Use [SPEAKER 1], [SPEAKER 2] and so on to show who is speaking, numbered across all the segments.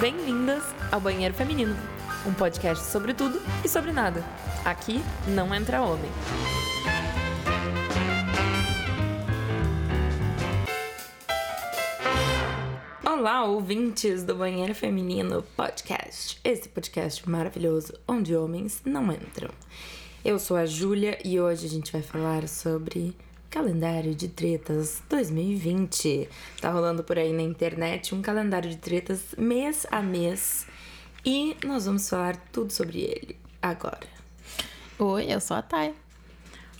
[SPEAKER 1] Bem-vindas ao Banheiro Feminino, um podcast sobre tudo e sobre nada. Aqui não entra homem. Olá, ouvintes do Banheiro Feminino Podcast. Esse podcast maravilhoso onde homens não entram. Eu sou a Júlia e hoje a gente vai falar sobre calendário de tretas 2020. Tá rolando por aí na internet um calendário de tretas mês a mês e nós vamos falar tudo sobre ele agora.
[SPEAKER 2] Oi, eu sou a Thay.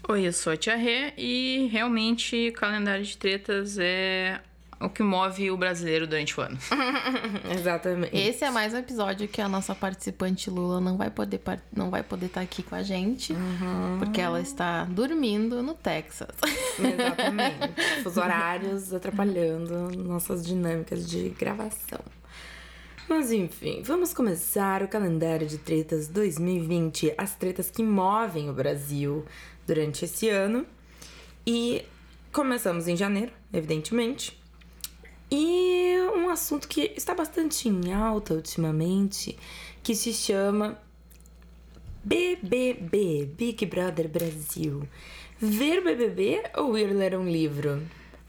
[SPEAKER 3] Oi, eu sou a Tia Rê e realmente calendário de tretas é o que move o brasileiro durante o ano.
[SPEAKER 1] Exatamente.
[SPEAKER 2] Esse é mais um episódio que a nossa participante Lula não vai poder par- não vai poder estar aqui com a gente, porque ela está dormindo no Texas.
[SPEAKER 1] Exatamente. Os horários atrapalhando nossas dinâmicas de gravação. Mas enfim, vamos começar o calendário de tretas 2020, as tretas que movem o Brasil durante esse ano. E começamos em janeiro, evidentemente. E um assunto que está bastante em alta ultimamente, que se chama BBB, Big Brother Brasil. Ver BBB ou ir ler um livro?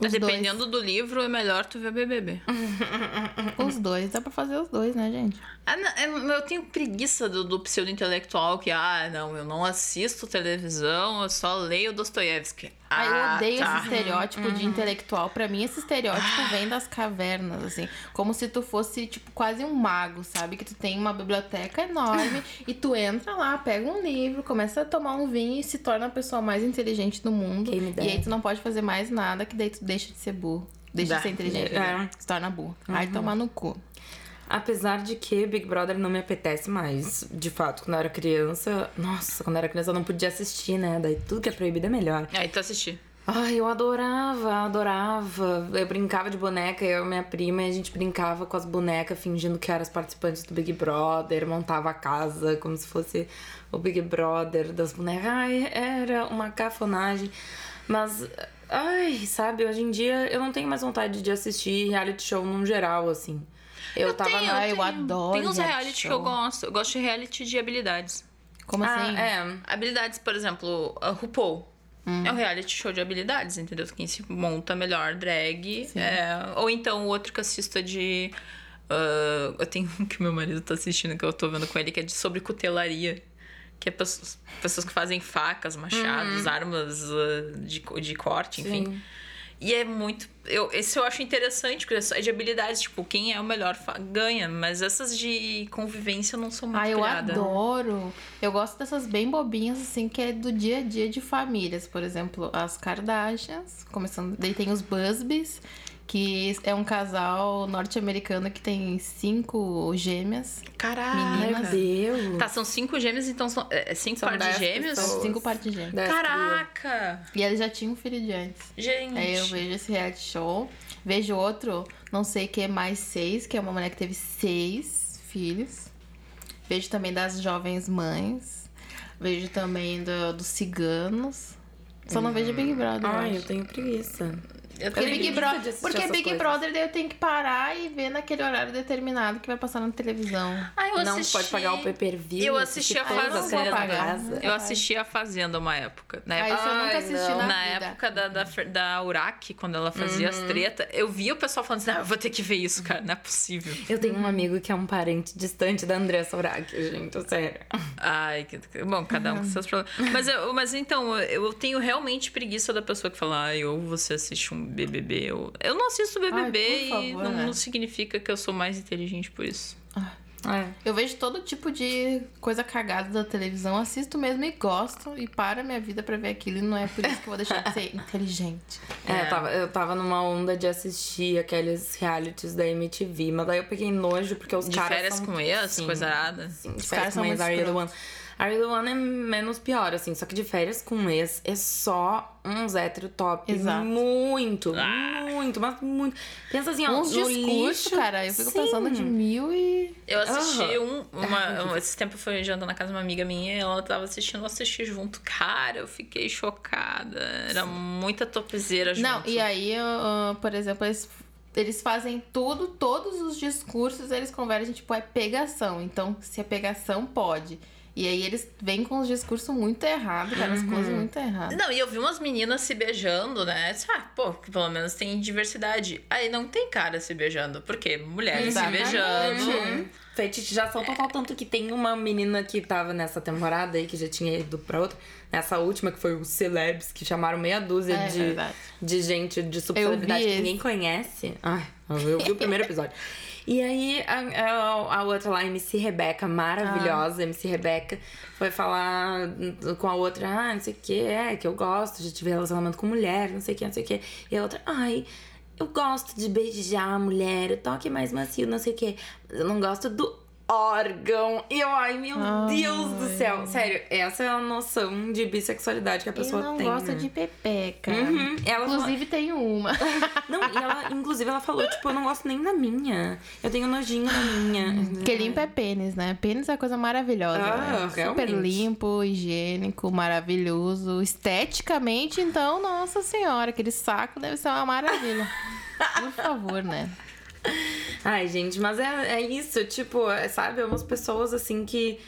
[SPEAKER 2] Os
[SPEAKER 3] Dependendo do livro, é melhor tu ver BBB.
[SPEAKER 2] Os dois, dá pra fazer os dois, né, gente?
[SPEAKER 3] Ah, não, eu eu tenho preguiça do, do pseudo-intelectual que, ah, não, eu não assisto televisão, eu só leio Dostoiévski.
[SPEAKER 2] Ah, eu
[SPEAKER 3] Ah,
[SPEAKER 2] odeio
[SPEAKER 3] tá.
[SPEAKER 2] esse estereótipo de intelectual. Pra mim, esse estereótipo vem das cavernas, assim. Como se tu fosse, tipo, quase um mago, sabe? Que tu tem uma biblioteca enorme e tu entra lá, pega um livro, começa a tomar um vinho e se torna a pessoa mais inteligente do mundo. E aí tu não pode fazer mais nada, que daí tu deixa de ser burro. Deixa
[SPEAKER 3] Dá.
[SPEAKER 2] de ser inteligente.
[SPEAKER 1] É.
[SPEAKER 2] Se torna burro. Aí toma no cu.
[SPEAKER 1] Apesar de que Big Brother não me apetece mais. De fato, quando eu era criança. Nossa, quando eu era criança eu não podia assistir, né? Daí tudo que é proibido é melhor.
[SPEAKER 3] Aí tu assisti.
[SPEAKER 1] Ai, eu adorava, adorava. Eu brincava de boneca, eu e minha prima, e a gente brincava com as bonecas, fingindo que eram as participantes do Big Brother, montava a casa como se fosse o Big Brother das bonecas. Ai, era uma cafonagem. Mas, ai, sabe, hoje em dia eu não tenho mais vontade de assistir reality show num geral, assim. Eu, tava
[SPEAKER 3] tenho,
[SPEAKER 1] na.
[SPEAKER 2] Ah, eu adoro
[SPEAKER 3] Tem uns
[SPEAKER 2] reality
[SPEAKER 3] reality que eu gosto. Eu gosto de reality de habilidades.
[SPEAKER 2] Como
[SPEAKER 1] Ah,
[SPEAKER 2] assim?
[SPEAKER 1] é.
[SPEAKER 3] Habilidades, por exemplo, a RuPaul.
[SPEAKER 2] Hum.
[SPEAKER 3] É um reality show de habilidades, entendeu? Quem se monta melhor drag. é, ou então o outro que eu assisto é de. ah, eu tenho um que meu marido tá assistindo, que eu tô vendo com ele, que é de sobre cutelaria. Que é pessoas, pessoas que fazem facas, machados, armas ah, de, de corte, enfim.
[SPEAKER 1] Sim.
[SPEAKER 3] E é muito. Eu, esse eu acho interessante, porque é de habilidades, tipo, quem é o melhor ganha. Mas essas de convivência eu não sou muito
[SPEAKER 2] Ah, eu
[SPEAKER 3] criada.
[SPEAKER 2] adoro. Eu gosto dessas bem bobinhas, assim, que é do dia a dia de famílias. Por exemplo, as Kardashians, começando. Daí tem os Busbys, que é um casal norte-americano que tem cinco gêmeas.
[SPEAKER 3] Caraca!
[SPEAKER 1] Meu Deus.
[SPEAKER 3] Tá, são cinco gêmeos, então são é, é cinco
[SPEAKER 1] São
[SPEAKER 3] pares de
[SPEAKER 1] dez
[SPEAKER 3] gêmeos?
[SPEAKER 1] pessoas.
[SPEAKER 2] Cinco partes de gêmeas.
[SPEAKER 1] Dez.
[SPEAKER 3] Caraca!
[SPEAKER 2] E eles já tinham um filho de antes.
[SPEAKER 3] Gente.
[SPEAKER 2] Aí eu vejo esse reality show. Vejo outro, não sei que é mais seis, que é uma mulher que teve seis filhos. Vejo também das jovens mães. Vejo também do- dos ciganos. Só não vejo Big Brother. eu
[SPEAKER 1] Ai,
[SPEAKER 2] acho.
[SPEAKER 1] eu tenho preguiça.
[SPEAKER 3] Eu
[SPEAKER 2] Porque Big, Bro... Porque Big
[SPEAKER 1] coisas.
[SPEAKER 2] Brother daí eu tenho que parar e ver naquele horário determinado que vai passar na televisão.
[SPEAKER 3] Ah, eu
[SPEAKER 1] não
[SPEAKER 3] assisti...
[SPEAKER 1] pode pagar o pay-per-view.
[SPEAKER 3] Eu assisti a
[SPEAKER 1] as
[SPEAKER 3] Fazenda. Eu assisti a Fazenda uma época. Na
[SPEAKER 2] Ah,
[SPEAKER 3] época,
[SPEAKER 2] isso eu nunca assisti
[SPEAKER 1] não.
[SPEAKER 2] na,
[SPEAKER 3] na época da, da, da Uraki, quando ela fazia as tretas, eu via o pessoal falando assim: ah, eu vou ter que ver isso, cara, não é possível.
[SPEAKER 1] Eu tenho um amigo que é um parente distante da Andressa Urach, gente, sério.
[SPEAKER 3] Ai, que, bom, cada um com seus problemas. Mas, eu, mas então, eu tenho realmente preguiça da pessoa que fala, ai, ou você assiste um BBB, ou... Eu não assisto BBB
[SPEAKER 2] Ai,
[SPEAKER 3] e
[SPEAKER 2] favor,
[SPEAKER 3] não,
[SPEAKER 2] né?
[SPEAKER 3] não significa que eu sou mais inteligente por isso.
[SPEAKER 1] É.
[SPEAKER 2] Eu vejo todo tipo de coisa cagada da televisão, assisto mesmo e gosto, e para minha vida pra ver aquilo, e não é por isso que eu vou deixar de ser inteligente.
[SPEAKER 1] É, eu tava, eu tava numa onda de assistir aqueles realities da MTV, mas daí eu peguei nojo porque os
[SPEAKER 3] De
[SPEAKER 1] caras
[SPEAKER 3] férias
[SPEAKER 1] são,
[SPEAKER 3] com ex,
[SPEAKER 1] sim,
[SPEAKER 3] coisa arada.
[SPEAKER 1] Sim, de
[SPEAKER 2] Os
[SPEAKER 1] férias
[SPEAKER 2] caras
[SPEAKER 1] com
[SPEAKER 2] são
[SPEAKER 1] ex,
[SPEAKER 2] muito
[SPEAKER 1] Are You The
[SPEAKER 2] escrotos.
[SPEAKER 1] One. The One é menos pior, assim, só que de férias com ex é só uns hétero top.
[SPEAKER 2] Exato.
[SPEAKER 1] Muito,
[SPEAKER 3] Ah.
[SPEAKER 1] muito, mas muito. Pensa assim, ó,
[SPEAKER 2] Uns
[SPEAKER 1] no
[SPEAKER 2] discursos,
[SPEAKER 1] lixo,
[SPEAKER 2] cara, eu fico
[SPEAKER 1] sim.
[SPEAKER 2] pensando de mil e...
[SPEAKER 3] Eu assisti
[SPEAKER 1] Aham.
[SPEAKER 3] um, uma, um- Esse tempo eu fui jantando na casa de uma amiga minha e ela tava assistindo, eu assisti junto. Cara, eu fiquei chocada. Era muita topzeira junto.
[SPEAKER 2] Não, e aí, eu, ah, por exemplo, eles eles fazem tudo, todos os discursos eles convergem, tipo, é pegação. Então, se é pegação, pode. E aí eles vêm com os discursos muito errados, cara, as coisas muito erradas.
[SPEAKER 3] Não, e eu vi umas meninas se beijando, né? Ah, pô, pelo menos tem diversidade. Aí não tem cara se beijando. Por quê? Mulheres
[SPEAKER 2] Exatamente.
[SPEAKER 3] se beijando.
[SPEAKER 1] Fetichização total, tanto que tem uma menina que tava nessa temporada aí, que já tinha ido pra outra, nessa última, que foi os celebs, que chamaram meia dúzia
[SPEAKER 2] É
[SPEAKER 1] de,
[SPEAKER 2] verdade.
[SPEAKER 1] de gente de subcelebridade que ninguém conhece. Ai, eu vi o primeiro episódio. E aí, a, a, a outra lá, MC Rebeca, maravilhosa, MC Rebeca, foi falar com a outra, ah, não sei o que, é, que eu gosto, já tive relacionamento com mulher, não sei o que, não sei o que. E a outra, ai, eu gosto de beijar a mulher, o toque mais macio, não sei o que. Mas eu não gosto do órgão. E eu, ai, meu
[SPEAKER 2] Ai.
[SPEAKER 1] Deus do céu. Sério, essa é a noção de bissexualidade que a pessoa
[SPEAKER 2] eu não
[SPEAKER 1] tem.
[SPEAKER 2] gosto
[SPEAKER 1] né?
[SPEAKER 2] de pepeca.
[SPEAKER 1] Uhum. Ela
[SPEAKER 2] Inclusive, tem uma.
[SPEAKER 1] Não, e ela, inclusive, ela falou, tipo, eu não gosto nem da minha. Eu tenho nojinho da minha.
[SPEAKER 2] Porque limpo é pênis, né? Pênis é coisa maravilhosa.
[SPEAKER 1] Ah,
[SPEAKER 2] né? Super limpo, higiênico, maravilhoso. Esteticamente, então, nossa senhora, aquele saco deve ser uma maravilha. Por favor, né?
[SPEAKER 1] Ai, gente, mas é, é isso, tipo, é, sabe? É umas pessoas assim que.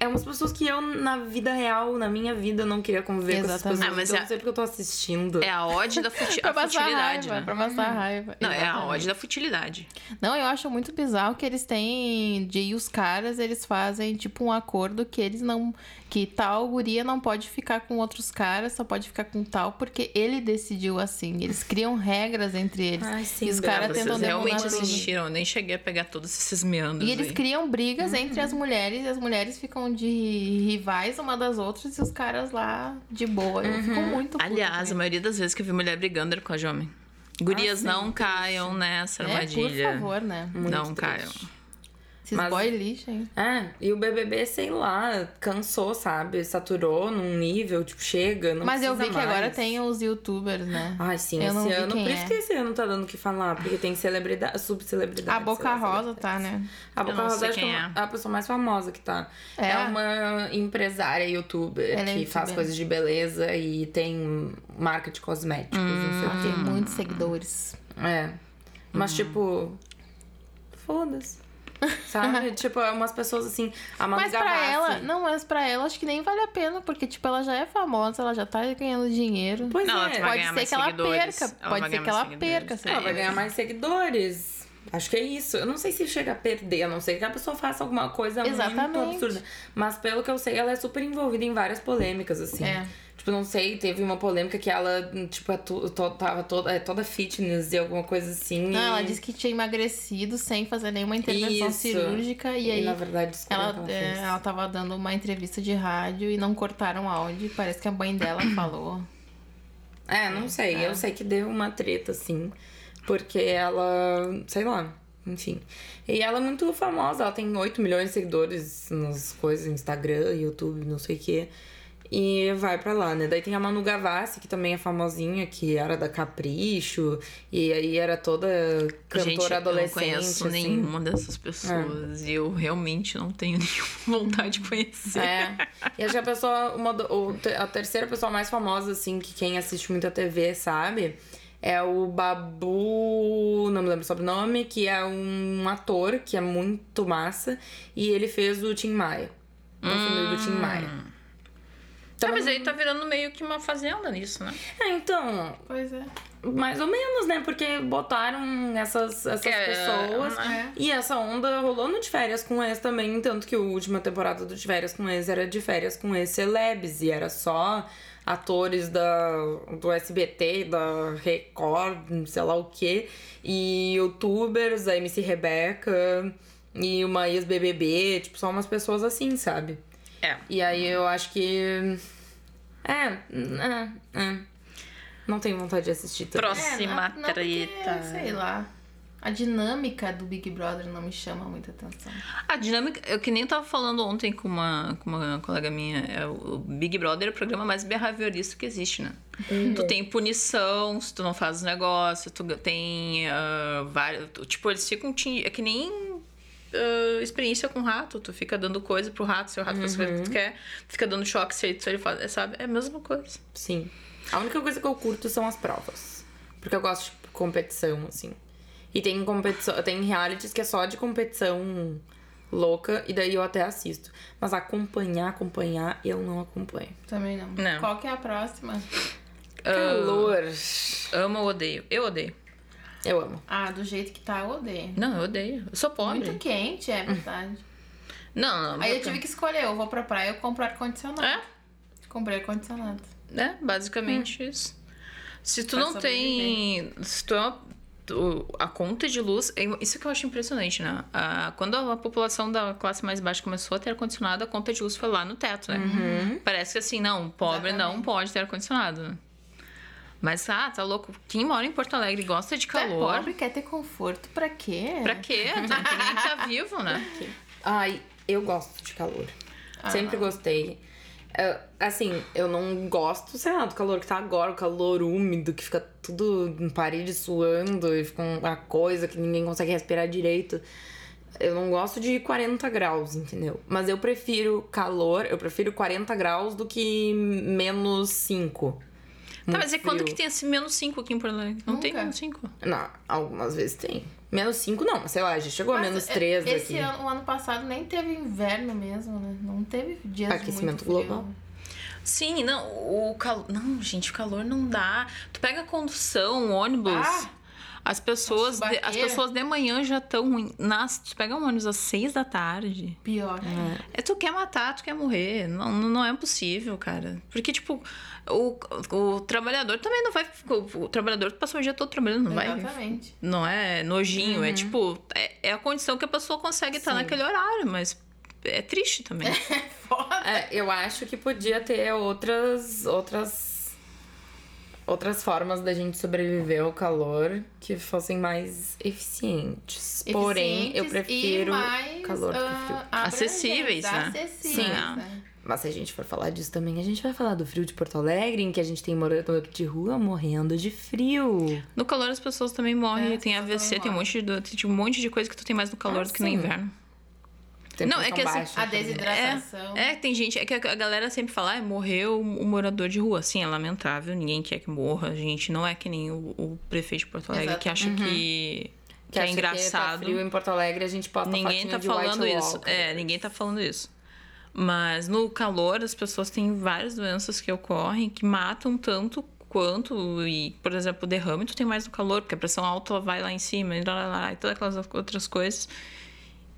[SPEAKER 1] É umas pessoas que eu, na vida real, na minha vida, não queria conviver com essas
[SPEAKER 2] Exatamente.
[SPEAKER 1] pessoas.
[SPEAKER 3] Ah, mas
[SPEAKER 1] então,
[SPEAKER 3] é-
[SPEAKER 1] eu não sei porque eu tô assistindo.
[SPEAKER 3] É a ode da futi
[SPEAKER 2] Pra
[SPEAKER 3] a futilidade,
[SPEAKER 2] raiva,
[SPEAKER 3] né?
[SPEAKER 2] pra passar raiva.
[SPEAKER 3] Não, é a
[SPEAKER 2] Exatamente.
[SPEAKER 3] ode da futilidade.
[SPEAKER 2] Não, eu acho muito bizarro que eles têm. De e os caras, eles fazem tipo um acordo que eles não. Que tal guria não pode ficar com outros caras, só pode ficar com tal, porque ele decidiu assim. Eles criam regras entre eles.
[SPEAKER 1] Ai, sim,
[SPEAKER 2] e os caras
[SPEAKER 1] vocês
[SPEAKER 2] tentam
[SPEAKER 3] Vocês realmente assistiram, eu nem cheguei a pegar todos esses meandros
[SPEAKER 2] E eles
[SPEAKER 3] aí.
[SPEAKER 2] criam brigas entre as mulheres, e as mulheres ficam de rivais uma das outras, e os caras lá de boa. Eu fico muito puta
[SPEAKER 3] Aliás, a maioria das vezes que eu vi mulher brigando era com a homem. Gurias,
[SPEAKER 1] sim,
[SPEAKER 3] não caiam nessa
[SPEAKER 2] é, por
[SPEAKER 3] armadilha.
[SPEAKER 2] favor, né?
[SPEAKER 1] Muito
[SPEAKER 3] não
[SPEAKER 1] triste.
[SPEAKER 3] caiam.
[SPEAKER 2] Esses
[SPEAKER 1] Mas-
[SPEAKER 2] boy lixo, hein?
[SPEAKER 1] É, e o BBB, sei lá, cansou, sabe? Saturou num nível, tipo, chega, não
[SPEAKER 2] Mas eu vi que agora tem os youtubers, né?
[SPEAKER 1] Ai, sim,
[SPEAKER 2] Eu não
[SPEAKER 1] esse ano. Por isso
[SPEAKER 2] é.
[SPEAKER 1] que esse ano tá dando o que falar, porque tem celebridade, subcelebridade.
[SPEAKER 2] A Boca Rosa tá, né?
[SPEAKER 1] A Boca Rosa acho que é
[SPEAKER 3] é.
[SPEAKER 1] a pessoa mais famosa que tá.
[SPEAKER 2] É?
[SPEAKER 1] É, uma empresária youtuber
[SPEAKER 2] Ela é
[SPEAKER 1] que faz
[SPEAKER 2] youtuber.
[SPEAKER 1] coisas de beleza e tem marca de cosméticos, não sei o
[SPEAKER 2] Tem
[SPEAKER 1] quê.
[SPEAKER 2] muitos seguidores.
[SPEAKER 1] É. Mas, tipo. Foda-se. Sabe? tipo, é umas pessoas assim. A Manu
[SPEAKER 2] Mas pra
[SPEAKER 1] Gavassi.
[SPEAKER 2] ela, não, mas pra ela acho que nem vale a pena, porque, tipo, ela já é famosa, ela já tá ganhando dinheiro.
[SPEAKER 1] Pois
[SPEAKER 3] Não,
[SPEAKER 1] é.
[SPEAKER 3] ela
[SPEAKER 2] Pode ser que ela
[SPEAKER 3] seguidores.
[SPEAKER 2] perca.
[SPEAKER 3] Ela
[SPEAKER 2] pode ser que ela
[SPEAKER 3] seguidores.
[SPEAKER 2] perca.
[SPEAKER 1] Ela vai ganhar mais seguidores. Acho que é isso. Eu não sei se chega a perder, a não ser que a pessoa faça alguma coisa
[SPEAKER 2] Exatamente.
[SPEAKER 1] muito absurda. Mas pelo que eu sei, ela é super envolvida em várias polêmicas, assim.
[SPEAKER 2] É.
[SPEAKER 1] Tipo, não sei, teve uma polêmica que ela, tipo, é tava toda, é toda fitness e alguma coisa assim.
[SPEAKER 2] Não,
[SPEAKER 1] e...
[SPEAKER 2] ela disse que tinha emagrecido sem fazer nenhuma intervenção
[SPEAKER 1] Isso.
[SPEAKER 2] cirúrgica. E,
[SPEAKER 1] E,
[SPEAKER 2] aí
[SPEAKER 1] na verdade,
[SPEAKER 2] ela,
[SPEAKER 1] ela
[SPEAKER 2] é, ela tava dando uma entrevista de rádio e não cortaram áudio. Parece que a mãe dela falou.
[SPEAKER 1] É, não sei. Eu sei que deu uma treta, assim. Porque ela. Sei lá. Enfim. E ela é muito famosa. Ela tem 8 milhões de seguidores nas coisas, Instagram, YouTube, não sei o quê. E vai pra lá, né? Daí tem a Manu Gavassi, que também é famosinha, que era da Capricho. E aí era toda cantora
[SPEAKER 3] Gente, eu não
[SPEAKER 1] adolescente.
[SPEAKER 3] conheço
[SPEAKER 1] assim.
[SPEAKER 3] nenhuma dessas pessoas. E eu realmente não tenho nenhuma vontade de conhecer.
[SPEAKER 1] É. E acho que a pessoa, uma, a terceira pessoa mais famosa, assim, que quem assiste muita TV sabe, é o Babu, não me lembro o sobrenome, que é um ator que é muito massa. E ele fez o Tim Maia. O filme do Tim Maia.
[SPEAKER 3] Ah, mas aí tá virando meio que uma fazenda nisso, né?
[SPEAKER 1] É, então,
[SPEAKER 2] Pois é.
[SPEAKER 1] mais ou menos, né? Porque botaram essas, essas
[SPEAKER 3] É,
[SPEAKER 1] pessoas.
[SPEAKER 2] É.
[SPEAKER 1] E essa onda rolou no De Férias com Ex também, tanto que a última temporada do De Férias com Ex era De Férias com Ex Celebs, e era só atores da, do SBT, da Record, sei lá o quê, e youtubers, a MC Rebeca e uma ex-BBB, tipo, só umas pessoas assim, sabe?
[SPEAKER 3] É.
[SPEAKER 1] E aí eu acho que... É, é, é. Não tenho vontade de assistir também.
[SPEAKER 3] Próxima
[SPEAKER 2] É, não- não porque,
[SPEAKER 3] treta.
[SPEAKER 2] sei lá. A dinâmica do Big Brother não me chama muita atenção.
[SPEAKER 3] A dinâmica, eu que nem tava falando ontem com uma, com uma colega minha, é o o Big Brother é o programa mais behaviorista que existe, né? Tu tem punição se tu não faz os negócios, tu tem ah, vários. Tipo, eles ficam. É que nem. ah, experiência com rato, tu fica dando coisa pro rato, se o rato faz coisa que tu quer, tu fica dando choque se ele, se ele faz, é, sabe? É a mesma coisa.
[SPEAKER 1] Sim. A única coisa que eu curto são as provas. Porque eu gosto de competição, assim. E tem competição, tem realities que é só de competição louca, e daí eu até assisto. Mas acompanhar, acompanhar, eu não acompanho.
[SPEAKER 2] Também não.
[SPEAKER 3] Não.
[SPEAKER 2] Qual que é a próxima?
[SPEAKER 1] Calor.
[SPEAKER 3] Amo ou odeio? Eu odeio.
[SPEAKER 1] Eu amo.
[SPEAKER 2] Ah, do jeito que tá, eu odeio.
[SPEAKER 3] Não, eu odeio. Eu sou pobre.
[SPEAKER 2] Muito quente, é verdade.
[SPEAKER 3] Não, não.
[SPEAKER 2] Aí eu tive que escolher, eu vou pra praia, eu compro ar-condicionado.
[SPEAKER 3] É?
[SPEAKER 2] Comprei ar-condicionado.
[SPEAKER 3] É, basicamente isso. Se tu
[SPEAKER 2] Pra
[SPEAKER 3] não tem. Se tu é uma, tu- a conta de luz. é Isso que eu acho impressionante, né? Quando a população da classe mais baixa começou a ter ar-condicionado, a conta de luz foi lá no teto, né? Parece que assim, não, pobre não
[SPEAKER 2] Exatamente.
[SPEAKER 3] pode ter ar-condicionado. Mas, ah, tá louco. Quem mora em Porto Alegre gosta de
[SPEAKER 2] Tu é
[SPEAKER 3] calor.
[SPEAKER 2] pobre, quer ter conforto, pra quê?
[SPEAKER 3] Pra quê? Não tem nem tá vivo, né?
[SPEAKER 1] Ai, eu gosto de calor.
[SPEAKER 2] Ah.
[SPEAKER 1] Sempre gostei. É, assim, eu não gosto, sei lá, do calor que tá agora, o calor úmido, que fica tudo em parede suando e fica uma coisa que ninguém consegue respirar direito. Eu não gosto de 40 graus, entendeu? Mas eu prefiro calor, eu prefiro 40 graus do que menos 5.
[SPEAKER 3] Tá, mas é
[SPEAKER 1] Muito
[SPEAKER 3] quando
[SPEAKER 1] frio.
[SPEAKER 3] que tem esse menos 5 aqui em Porto Alegre? Não tem
[SPEAKER 2] Nunca.
[SPEAKER 3] menos 5.
[SPEAKER 1] Não, algumas vezes tem. Menos 5 não, mas sei lá, já chegou a
[SPEAKER 2] Mas
[SPEAKER 1] menos
[SPEAKER 2] e-
[SPEAKER 1] 3
[SPEAKER 2] Esse
[SPEAKER 1] aqui.
[SPEAKER 2] ano, o ano passado nem teve inverno mesmo, né? Não teve dias
[SPEAKER 1] Aquecimento
[SPEAKER 2] muito frio.
[SPEAKER 1] global.
[SPEAKER 3] Sim, não, o calor. Não, gente, o calor não dá. Tu pega condução, ônibus.
[SPEAKER 2] Ah!
[SPEAKER 3] as pessoas, de, as pessoas de manhã já estão ruins. Tu pega um ônibus às seis da tarde.
[SPEAKER 2] Pior.
[SPEAKER 3] É, tu quer matar, tu quer morrer. Não, não é possível, cara. Porque, tipo, o, o trabalhador também não vai. O, o trabalhador passou o dia todo trabalhando, não vai.
[SPEAKER 2] Exatamente.
[SPEAKER 3] Não é nojinho, é tipo. É, é a condição que a pessoa consegue estar
[SPEAKER 1] Sim.
[SPEAKER 3] naquele horário, mas é triste também.
[SPEAKER 2] Foda.
[SPEAKER 1] É, eu acho que podia ter outras outras outras formas da gente sobreviver ao calor que fossem mais eficientes. Porém, eu
[SPEAKER 2] Eficientes
[SPEAKER 1] prefiro
[SPEAKER 2] mais,
[SPEAKER 1] calor do que
[SPEAKER 2] ah,
[SPEAKER 1] frio.
[SPEAKER 3] Acessíveis, né?
[SPEAKER 2] Acessíveis,
[SPEAKER 3] Sim.
[SPEAKER 2] né?
[SPEAKER 1] Mas se a gente for falar disso também, a gente vai falar do frio de Porto Alegre, em que a gente tem morador de rua morrendo de frio.
[SPEAKER 3] No calor as pessoas também morrem,
[SPEAKER 2] É,
[SPEAKER 3] tem AVC, tem um, monte de, tem um monte de coisa que tu tem mais no calor
[SPEAKER 1] Ah,
[SPEAKER 3] do que no
[SPEAKER 1] sim.
[SPEAKER 3] inverno. Não, é que assim,
[SPEAKER 2] A
[SPEAKER 1] também.
[SPEAKER 2] desidratação.
[SPEAKER 3] É, tem gente, é que a galera sempre fala, ah, morreu o morador de rua. Sim, é lamentável, ninguém quer que morra. A gente não é que nem o, o prefeito de Porto Alegre que acha que, que, é
[SPEAKER 1] acha
[SPEAKER 3] engraçado.
[SPEAKER 1] tá frio em Porto Alegre, a gente posta
[SPEAKER 3] Ninguém tá falando isso.
[SPEAKER 1] Walker.
[SPEAKER 3] É, ninguém tá falando isso. Mas no calor, as pessoas têm várias doenças que ocorrem que matam tanto quanto. E, por exemplo, o derrame tu tem mais no calor, porque a pressão alta vai lá em cima e, lá, lá, lá, e todas aquelas outras coisas.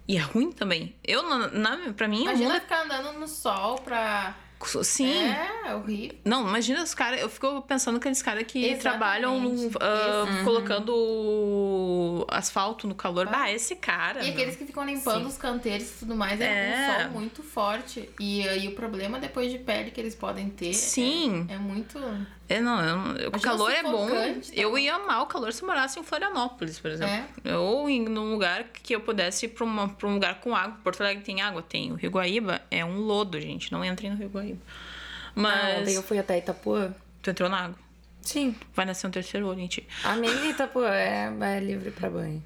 [SPEAKER 3] E é ruim também. Eu, na, na, pra mim,
[SPEAKER 2] Imagina ficar andando no sol pra.
[SPEAKER 3] é. Sim.
[SPEAKER 2] É, é horrível.
[SPEAKER 3] Não, imagina os caras. Eu fico pensando aqueles caras que
[SPEAKER 2] Exatamente.
[SPEAKER 3] trabalham ah,
[SPEAKER 2] Esse-
[SPEAKER 3] colocando asfalto no calor. Bah, esse cara.
[SPEAKER 2] E
[SPEAKER 3] meu.
[SPEAKER 2] aqueles que ficam limpando
[SPEAKER 1] Sim.
[SPEAKER 2] os canteiros e tudo mais, é,
[SPEAKER 3] É.
[SPEAKER 2] um sol muito forte. E aí o problema depois de pele que eles podem ter. é-
[SPEAKER 3] Sim.
[SPEAKER 2] É, muito.
[SPEAKER 3] É, não, eu o calor é bom.
[SPEAKER 2] tá
[SPEAKER 3] Eu ia amar o calor se eu morasse em Florianópolis, por exemplo.
[SPEAKER 2] É.
[SPEAKER 3] Ou em num lugar que eu pudesse ir pra, uma, pra um lugar com água. Porto Alegre tem água? Tem. O Rio Guaíba é um lodo, gente. Não entrem no Rio Guaíba.
[SPEAKER 1] Ah,
[SPEAKER 3] Mas.
[SPEAKER 1] ontem eu fui até Itapuã.
[SPEAKER 3] Tu entrou na água.
[SPEAKER 1] Sim,
[SPEAKER 3] Vai nascer um terceiro olho em ti.
[SPEAKER 1] amiga Itapuã é, é livre pra banho.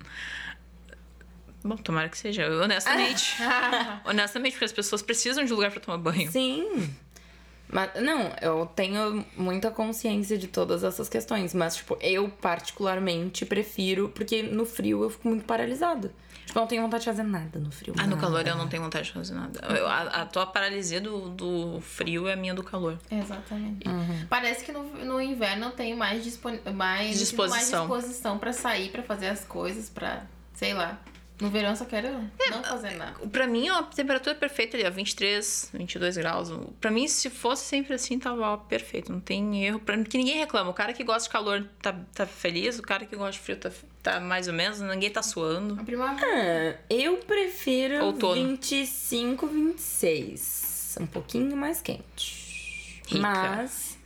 [SPEAKER 3] Bom, tomara que seja. Eu, honestamente. honestamente, porque as pessoas precisam de lugar pra tomar banho.
[SPEAKER 1] Sim. Mas, não, eu tenho muita consciência de todas essas questões, mas, tipo, eu particularmente prefiro, porque no frio eu fico muito paralisada. Tipo, eu não tenho vontade de fazer nada no frio.
[SPEAKER 3] Ah, no
[SPEAKER 1] nada.
[SPEAKER 3] calor eu não tenho vontade de fazer nada. Eu- a, a tua paralisia do, do frio é a minha do calor.
[SPEAKER 2] Exatamente.
[SPEAKER 3] Uhum.
[SPEAKER 2] Parece que no, no inverno eu tenho mais, dispon... mais,
[SPEAKER 3] Disposição.
[SPEAKER 2] mais disposição pra sair, pra fazer as coisas, pra. sei lá. No verão eu só quero
[SPEAKER 3] É,
[SPEAKER 2] não fazer nada.
[SPEAKER 3] Pra mim, a temperatura perfeita ali, ó, 23, 22 graus. Pra mim, se fosse sempre assim, tava ó, perfeito. Não tem erro. Pra que ninguém reclama. O cara que gosta de calor tá, tá feliz, o cara que gosta de frio tá, tá mais ou menos, ninguém tá suando.
[SPEAKER 2] A primavera.
[SPEAKER 1] Ah, eu prefiro
[SPEAKER 3] Outono.
[SPEAKER 1] 25, 26. Um pouquinho mais quente.
[SPEAKER 3] Rica.
[SPEAKER 1] Mas.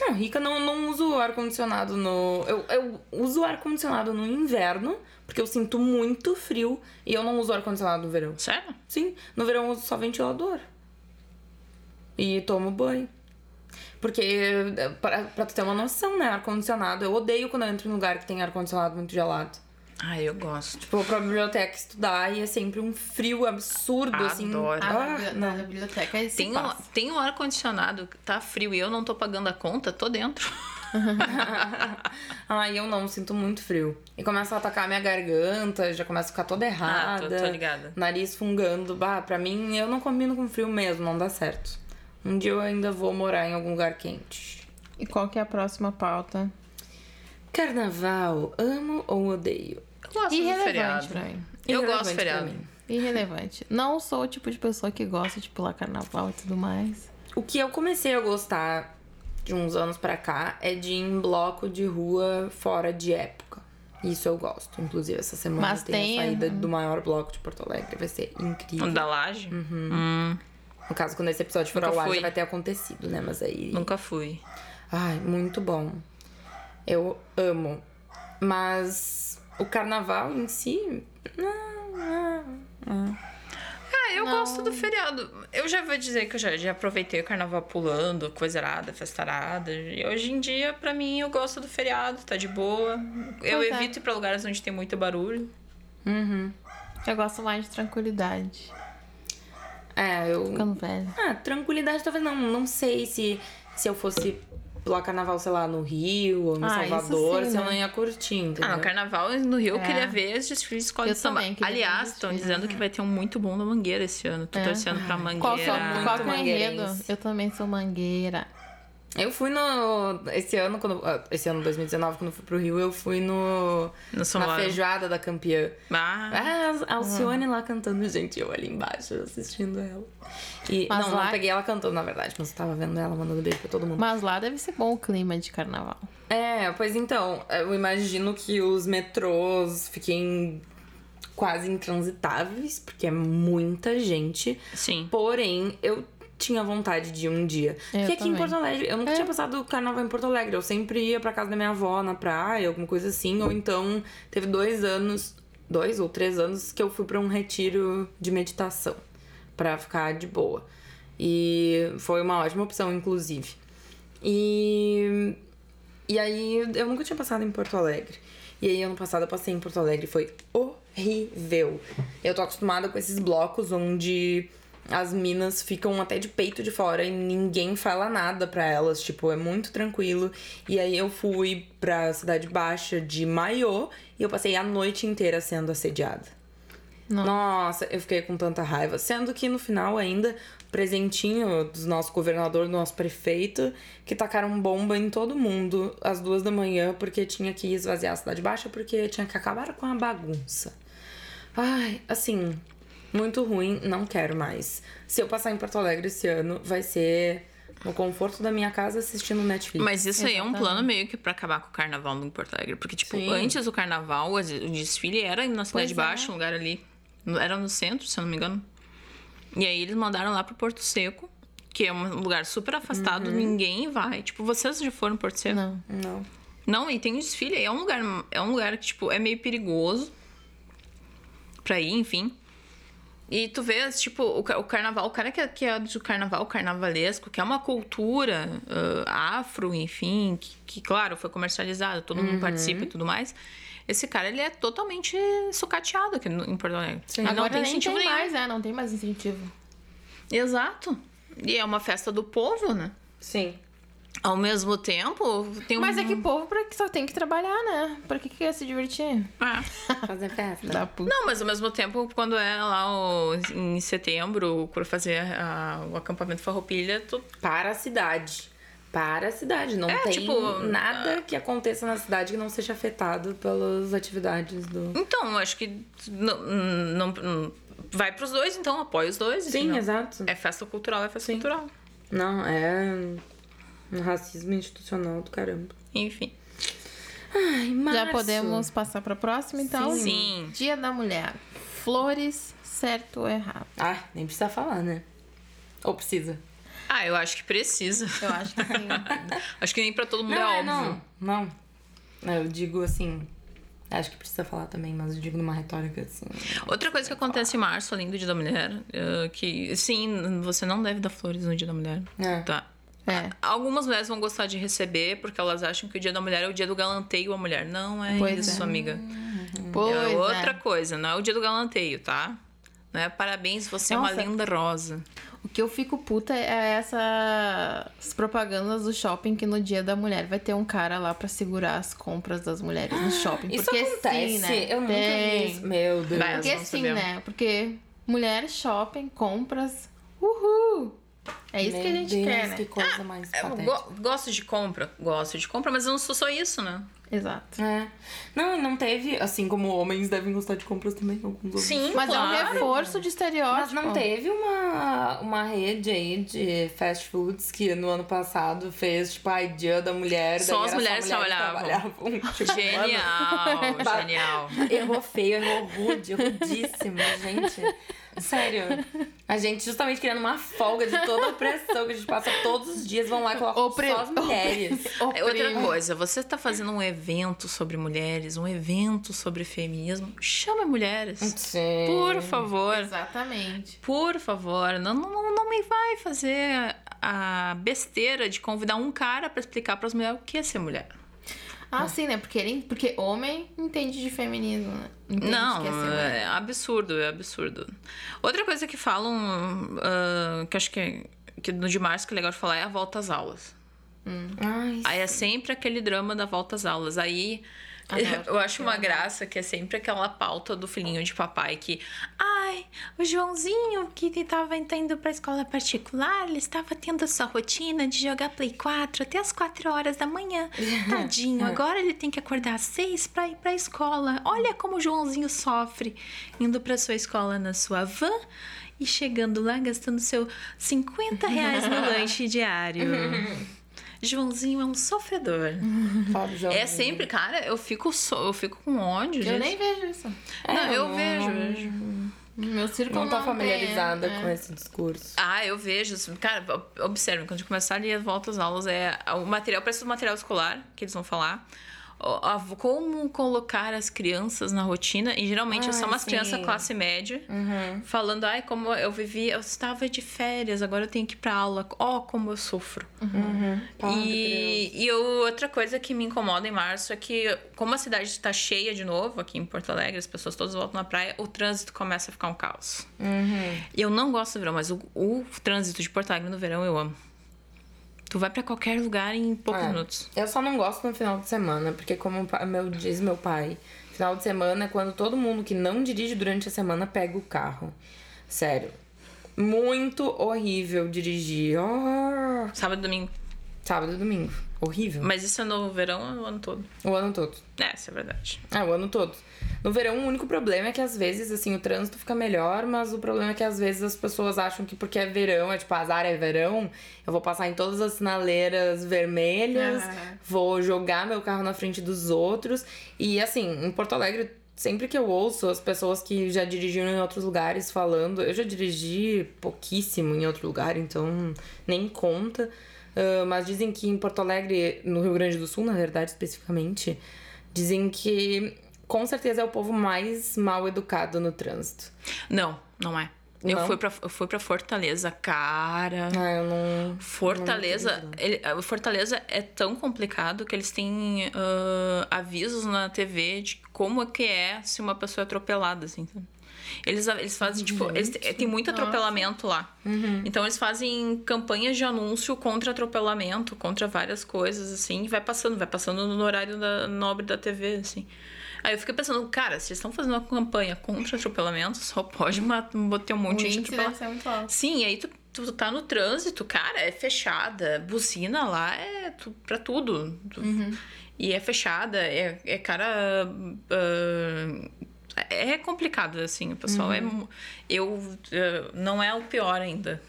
[SPEAKER 1] Não, rica não, não uso ar-condicionado no. Eu, eu uso ar-condicionado no inverno, porque eu sinto muito frio e eu não uso ar-condicionado no verão.
[SPEAKER 3] Sério?
[SPEAKER 1] Sim, no verão eu uso só ventilador. E tomo banho. Porque, eh, pra, pra tu ter uma noção, né? Ar-condicionado. Eu odeio quando eu entro em lugar que tem ar-condicionado muito gelado.
[SPEAKER 3] Ah, eu gosto.
[SPEAKER 1] Tipo, pra biblioteca estudar e é sempre um frio absurdo, assim.
[SPEAKER 3] Adoro.
[SPEAKER 2] Ah, na
[SPEAKER 1] Ah,
[SPEAKER 2] na biblioteca esse
[SPEAKER 3] Tem um, tem um ar-condicionado que tá frio e eu não tô pagando a conta, tô dentro.
[SPEAKER 1] Ai, eu não, sinto muito frio. E começa a atacar a minha garganta, já começa a ficar toda
[SPEAKER 3] Ah,
[SPEAKER 1] errada.
[SPEAKER 3] tô, tô ligada.
[SPEAKER 1] Nariz fungando. Bah, pra mim, eu não combino com frio mesmo, não dá certo. Um dia eu ainda vou morar em algum lugar quente.
[SPEAKER 2] E qual que é a próxima pauta?
[SPEAKER 1] Carnaval, amo ou odeio?
[SPEAKER 3] Eu gosto do
[SPEAKER 2] Irrelevante
[SPEAKER 3] feriado.
[SPEAKER 2] pra mim.
[SPEAKER 3] Eu
[SPEAKER 1] Irrelevante
[SPEAKER 3] gosto do
[SPEAKER 1] pra
[SPEAKER 3] feriado.
[SPEAKER 1] mim.
[SPEAKER 2] Irrelevante. Não sou o tipo de pessoa que gosta de pular carnaval e tudo mais.
[SPEAKER 1] O que eu comecei a gostar de uns anos pra cá é de ir em bloco de rua fora de época. Isso eu gosto. Inclusive, essa semana
[SPEAKER 2] Mas
[SPEAKER 1] tem,
[SPEAKER 2] tem-
[SPEAKER 1] a saída do maior bloco de Porto Alegre. Vai ser incrível.
[SPEAKER 3] O da laje? Hum,
[SPEAKER 1] No caso, quando esse episódio for
[SPEAKER 3] Nunca
[SPEAKER 1] ao ar, já vai ter acontecido, né? Mas aí.
[SPEAKER 3] nunca fui.
[SPEAKER 1] Ai, muito bom. Eu amo. Mas o carnaval em si. Não, não, não.
[SPEAKER 3] Ah, eu gosto do feriado. Eu já vou dizer que eu já, já aproveitei o carnaval pulando, coisa arada, festarada. E hoje em dia, pra mim, eu gosto do feriado, tá de boa. Eu
[SPEAKER 2] Pois é.
[SPEAKER 3] evito ir pra lugares onde tem muito barulho.
[SPEAKER 1] Uhum.
[SPEAKER 2] Eu gosto mais de tranquilidade.
[SPEAKER 1] É, eu.
[SPEAKER 2] Ficando velho.
[SPEAKER 1] Ah, tranquilidade talvez não. Não sei se, se eu fosse pular carnaval, sei lá, no Rio ou no
[SPEAKER 2] Ah,
[SPEAKER 1] Salvador,
[SPEAKER 2] sim,
[SPEAKER 1] se eu
[SPEAKER 2] né?
[SPEAKER 1] não ia curtir, entendeu?
[SPEAKER 3] Ah, no carnaval no Rio eu
[SPEAKER 2] É.
[SPEAKER 3] queria ver os desfiles de escola
[SPEAKER 2] Eu
[SPEAKER 3] de samba. Aliás, estão dizendo que vai ter um muito bom da Mangueira esse ano. Tô
[SPEAKER 2] É.
[SPEAKER 3] torcendo pra Mangueira.
[SPEAKER 2] Qual, só,
[SPEAKER 1] muito
[SPEAKER 2] qual é o
[SPEAKER 1] mangueirense.
[SPEAKER 2] enredo? Eu também sou mangueira.
[SPEAKER 1] Eu fui no. Esse ano, quando. ah, Esse ano, 2019, quando eu fui pro Rio, eu fui no.
[SPEAKER 3] No
[SPEAKER 1] na feijoada da campeã.
[SPEAKER 3] Ah,
[SPEAKER 1] Ah, a Alcione lá cantando, gente, eu ali embaixo assistindo ela. E,
[SPEAKER 2] Mas
[SPEAKER 1] não,
[SPEAKER 2] lá-
[SPEAKER 1] não peguei ela cantando, na verdade, mas eu tava vendo ela mandando beijo pra todo mundo.
[SPEAKER 2] Mas lá deve ser bom o clima de carnaval.
[SPEAKER 1] É, pois então, eu imagino que os metrôs fiquem quase intransitáveis, porque é muita gente.
[SPEAKER 3] sim.
[SPEAKER 1] Porém, eu tinha vontade de ir um dia.
[SPEAKER 2] Eu
[SPEAKER 1] Porque aqui em
[SPEAKER 2] também.
[SPEAKER 1] Porto Alegre, eu nunca
[SPEAKER 2] É.
[SPEAKER 1] tinha passado o carnaval em Porto Alegre. Eu sempre ia pra casa da minha avó na praia, alguma coisa assim. Ou então, teve dois anos, dois ou três anos, que eu fui pra um retiro de meditação. Pra ficar de boa. E foi uma ótima opção, inclusive. E. E aí, eu nunca tinha passado em Porto Alegre. E aí, ano passado, eu passei em Porto Alegre. Foi horrível. Eu tô acostumada com esses blocos onde as minas ficam até de peito de fora e ninguém fala nada pra elas. Tipo, é muito tranquilo. E aí, eu fui pra Cidade Baixa de maiô e eu passei a noite inteira sendo assediada.
[SPEAKER 2] Não.
[SPEAKER 1] Nossa, eu fiquei com tanta raiva. Sendo que no final ainda, presentinho do nosso governador, do nosso prefeito, que tacaram bomba em todo mundo às duas da manhã porque tinha que esvaziar a cidade baixa, porque tinha que acabar com a bagunça. Ai, assim, muito ruim, não quero mais. Se eu passar em Porto Alegre esse ano, vai ser no conforto da minha casa assistindo Netflix.
[SPEAKER 3] Mas isso aí é um
[SPEAKER 2] Exatamente.
[SPEAKER 3] plano meio que pra acabar com o carnaval no Porto Alegre. Porque, tipo,
[SPEAKER 1] Sim.
[SPEAKER 3] antes do carnaval, o desfile era na Cidade
[SPEAKER 2] Pois é.
[SPEAKER 3] Baixa, um lugar ali. Era no centro, se eu não me engano. E aí eles mandaram lá pro Porto Seco, que é um lugar super afastado, ninguém vai. Tipo, vocês já foram no Porto Seco?
[SPEAKER 2] Não.
[SPEAKER 1] Não.
[SPEAKER 3] Não, e tem um desfile, é um lugar, é um lugar que, tipo, é meio perigoso pra ir, enfim. E tu vê, tipo, o, o carnaval, o cara que é, que é do carnaval carnavalesco, que é uma cultura ah, afro, enfim, que, que, claro, foi comercializada, todo mundo participa e tudo mais. Esse cara, ele é totalmente sucateado aqui no- em Porto Alegre. Não
[SPEAKER 2] Agora
[SPEAKER 3] tem
[SPEAKER 2] nem
[SPEAKER 3] incentivo
[SPEAKER 2] tem
[SPEAKER 3] nenhum.
[SPEAKER 2] mais, é, não tem mais incentivo.
[SPEAKER 3] Exato. E é uma festa do povo, né?
[SPEAKER 1] Sim.
[SPEAKER 3] Ao mesmo tempo, tem um...
[SPEAKER 2] Mas é que povo pra que só tem que trabalhar, né? Pra que, que quer se divertir?
[SPEAKER 3] É.
[SPEAKER 1] Fazer festa.
[SPEAKER 2] Da puta.
[SPEAKER 3] Não, mas ao mesmo tempo, quando é lá o- em setembro, por fazer a- o acampamento Farroupilha, tu...
[SPEAKER 1] para a cidade. Para a cidade. Não
[SPEAKER 3] É,
[SPEAKER 1] tem
[SPEAKER 3] tipo,
[SPEAKER 1] nada que aconteça na cidade que não seja afetado pelas atividades do.
[SPEAKER 3] Então, eu acho que não, não, não- vai pros dois, então apoia os dois.
[SPEAKER 1] Sim, exato.
[SPEAKER 3] É festa cultural, é festa
[SPEAKER 1] Sim.
[SPEAKER 3] cultural.
[SPEAKER 1] Não, é um racismo institucional do caramba.
[SPEAKER 3] Enfim.
[SPEAKER 1] Ai,
[SPEAKER 2] Já
[SPEAKER 1] março.
[SPEAKER 2] podemos passar pra próxima, então?
[SPEAKER 3] Sim.
[SPEAKER 2] Dia da Mulher. Flores, certo ou errado?
[SPEAKER 1] Ah, nem precisa falar, né? Ou precisa?
[SPEAKER 3] Ah, eu acho que precisa.
[SPEAKER 2] Eu acho que sim.
[SPEAKER 3] Acho que nem pra todo mundo
[SPEAKER 1] não,
[SPEAKER 3] é
[SPEAKER 1] é,
[SPEAKER 3] óbvio.
[SPEAKER 1] não. Não. Eu digo assim. Acho que precisa falar também, mas eu digo numa retórica assim.
[SPEAKER 3] Outra coisa que acontece em março, além do Dia da Mulher, é que sim, você não deve dar flores no Dia da Mulher.
[SPEAKER 1] É.
[SPEAKER 3] Tá.
[SPEAKER 2] É.
[SPEAKER 3] Algumas mulheres vão gostar de receber porque elas acham que o Dia da Mulher é o dia do galanteio à mulher. Não é
[SPEAKER 2] Pois
[SPEAKER 3] isso,
[SPEAKER 2] é.
[SPEAKER 3] amiga.
[SPEAKER 2] Pois
[SPEAKER 3] é outra
[SPEAKER 2] é.
[SPEAKER 3] coisa, não é o dia do galanteio, tá? Não é parabéns, você é
[SPEAKER 2] Nossa.
[SPEAKER 3] uma linda rosa.
[SPEAKER 2] O que eu fico puta é essas propagandas do shopping que no dia da mulher vai ter um cara lá pra segurar as compras das mulheres no shopping.
[SPEAKER 1] Isso
[SPEAKER 2] Porque
[SPEAKER 1] acontece.
[SPEAKER 2] sim, né?
[SPEAKER 1] Eu nunca vi
[SPEAKER 2] Tem.
[SPEAKER 1] isso. Meu Deus.
[SPEAKER 3] Vai,
[SPEAKER 2] Porque
[SPEAKER 3] não
[SPEAKER 2] sim, né? Porque mulher, shopping, compras, uhul! É isso
[SPEAKER 1] Meu
[SPEAKER 2] que a gente
[SPEAKER 1] Deus,
[SPEAKER 2] quer, né?
[SPEAKER 1] Que coisa mais
[SPEAKER 3] Eu
[SPEAKER 1] patética.
[SPEAKER 3] go- gosto de compra, gosto de compra, mas eu não sou só isso, né?
[SPEAKER 2] Exato.
[SPEAKER 1] É. Não, não teve, assim como homens devem gostar de compras também, alguns outros.
[SPEAKER 3] Sim,
[SPEAKER 2] Mas é um
[SPEAKER 3] claro.
[SPEAKER 2] reforço de estereótipo.
[SPEAKER 1] Mas não teve uma, uma rede aí de fast foods que no ano passado fez, tipo, ai, dia da mulher.
[SPEAKER 3] Só as mulheres
[SPEAKER 1] que
[SPEAKER 3] trabalhavam.
[SPEAKER 1] trabalhavam. Tipo,
[SPEAKER 3] Genial,
[SPEAKER 1] Bah.
[SPEAKER 3] genial.
[SPEAKER 1] mano, errou feio, errou rude, rudíssimo, gente. Sério. A gente justamente querendo uma folga de toda a opressão que a gente passa todos os dias, vão lá e colocam
[SPEAKER 2] Opre-
[SPEAKER 1] só as mulheres.
[SPEAKER 3] É Outra coisa, você tá fazendo um evento sobre mulheres, um evento sobre feminismo, chame mulheres.
[SPEAKER 1] Sim.
[SPEAKER 3] Por favor.
[SPEAKER 2] Exatamente.
[SPEAKER 3] Por favor, não, não, não me vai fazer a besteira de convidar um cara pra explicar pras mulheres o que é ser mulher.
[SPEAKER 2] Ah, sim, né? Porque, ele, porque homem entende de feminismo, né? Entende
[SPEAKER 3] não,
[SPEAKER 2] é mulher.
[SPEAKER 3] é absurdo, é absurdo. Outra coisa que falam, ah, que acho que, que no de março que é legal de falar, é a volta às aulas.
[SPEAKER 1] Ai,
[SPEAKER 3] Aí é sempre aquele drama da volta às aulas. Aí
[SPEAKER 2] Adoro.
[SPEAKER 3] eu acho uma graça que é sempre aquela pauta do filhinho de papai que, ai, o Joãozinho que estava indo pra escola particular, ele estava tendo a sua rotina de jogar Play 4 até as 4 horas da manhã. Tadinho, agora ele tem que acordar às 6 pra ir pra escola. Olha como o Joãozinho sofre indo pra sua escola na sua van. E chegando lá, gastando seu 50 reais no lanche diário. Joãozinho é um sofredor.
[SPEAKER 1] Fábio.
[SPEAKER 3] É sempre, cara, eu fico, so- eu fico com ódio.
[SPEAKER 2] Eu
[SPEAKER 3] disso.
[SPEAKER 2] nem vejo isso.
[SPEAKER 3] Não, eu
[SPEAKER 1] não-
[SPEAKER 3] vejo, vejo.
[SPEAKER 2] Meu círculo
[SPEAKER 1] Não tá familiarizada
[SPEAKER 2] é.
[SPEAKER 1] com esse discurso.
[SPEAKER 3] Ah, eu vejo. assim, Cara, observe, quando a gente começar ali a volta às aulas, é o material, o material escolar que eles vão falar. Como colocar as crianças na rotina, e geralmente
[SPEAKER 1] Ai,
[SPEAKER 3] são umas crianças classe média,
[SPEAKER 1] Uhum.
[SPEAKER 3] falando, ai, como eu vivi, eu estava de férias, agora eu tenho que ir pra aula, ó, como eu sofro.
[SPEAKER 1] Uhum. Pobre
[SPEAKER 3] E, e eu- outra coisa que me incomoda em março é que, como a cidade está cheia de novo aqui em Porto Alegre, as pessoas todas voltam na praia, o trânsito começa a ficar um caos.
[SPEAKER 1] Uhum.
[SPEAKER 3] E eu não gosto do verão, mas o, o trânsito de Porto Alegre no verão eu amo. Tu vai pra qualquer lugar em poucos
[SPEAKER 1] É.
[SPEAKER 3] minutos.
[SPEAKER 1] Eu só não gosto no final de semana, porque como meu, diz meu pai, final de semana é quando todo mundo que não dirige durante a semana pega o carro. Sério. Muito horrível dirigir. Oh,
[SPEAKER 3] Sábado e domingo.
[SPEAKER 1] sábado e domingo. Horrível.
[SPEAKER 3] Mas isso é no verão ou no ano todo?
[SPEAKER 1] O ano todo.
[SPEAKER 3] É, isso é verdade.
[SPEAKER 1] É, o ano todo. No verão, o único problema é que às vezes, assim, o trânsito fica melhor, mas o problema é que às vezes as pessoas acham que porque é verão, é tipo, azar é verão, eu vou passar em todas as sinaleiras vermelhas,
[SPEAKER 2] Aham.
[SPEAKER 1] vou jogar meu carro na frente dos outros. E assim, em Porto Alegre, sempre que eu ouço as pessoas que já dirigiram em outros lugares falando, eu já dirigi pouquíssimo em outro lugar, então nem conta. Ah, mas dizem que em Porto Alegre, no Rio Grande do Sul, na verdade, especificamente, dizem que com certeza é o povo mais mal educado no trânsito.
[SPEAKER 3] Não, não é. Eu
[SPEAKER 1] Não?
[SPEAKER 3] fui, pra, eu fui pra Fortaleza, cara.
[SPEAKER 1] Ah, eu não.
[SPEAKER 3] Fortaleza,
[SPEAKER 1] Não,
[SPEAKER 3] ele, Fortaleza é tão complicado que eles têm ah, avisos na TV de como é que é se uma pessoa é atropelada, assim. sabe? Eles, eles fazem, tipo, eles, tem muito atropelamento lá. Então eles fazem campanhas de anúncio contra atropelamento, contra várias coisas, assim, e vai passando, vai passando no horário da, nobre da TV, assim. Aí eu fiquei pensando, cara, se eles estão fazendo uma campanha contra atropelamento, só pode ter um
[SPEAKER 2] O
[SPEAKER 3] monte de
[SPEAKER 2] ser muito alto.
[SPEAKER 3] Sim, aí tu, tu tá no trânsito, cara, é fechada. Buzina lá é tu, pra tudo. Tu- E é fechada, é, é cara. ah, é complicado, assim, o pessoal. É, mu- eu. ah, não é o pior ainda.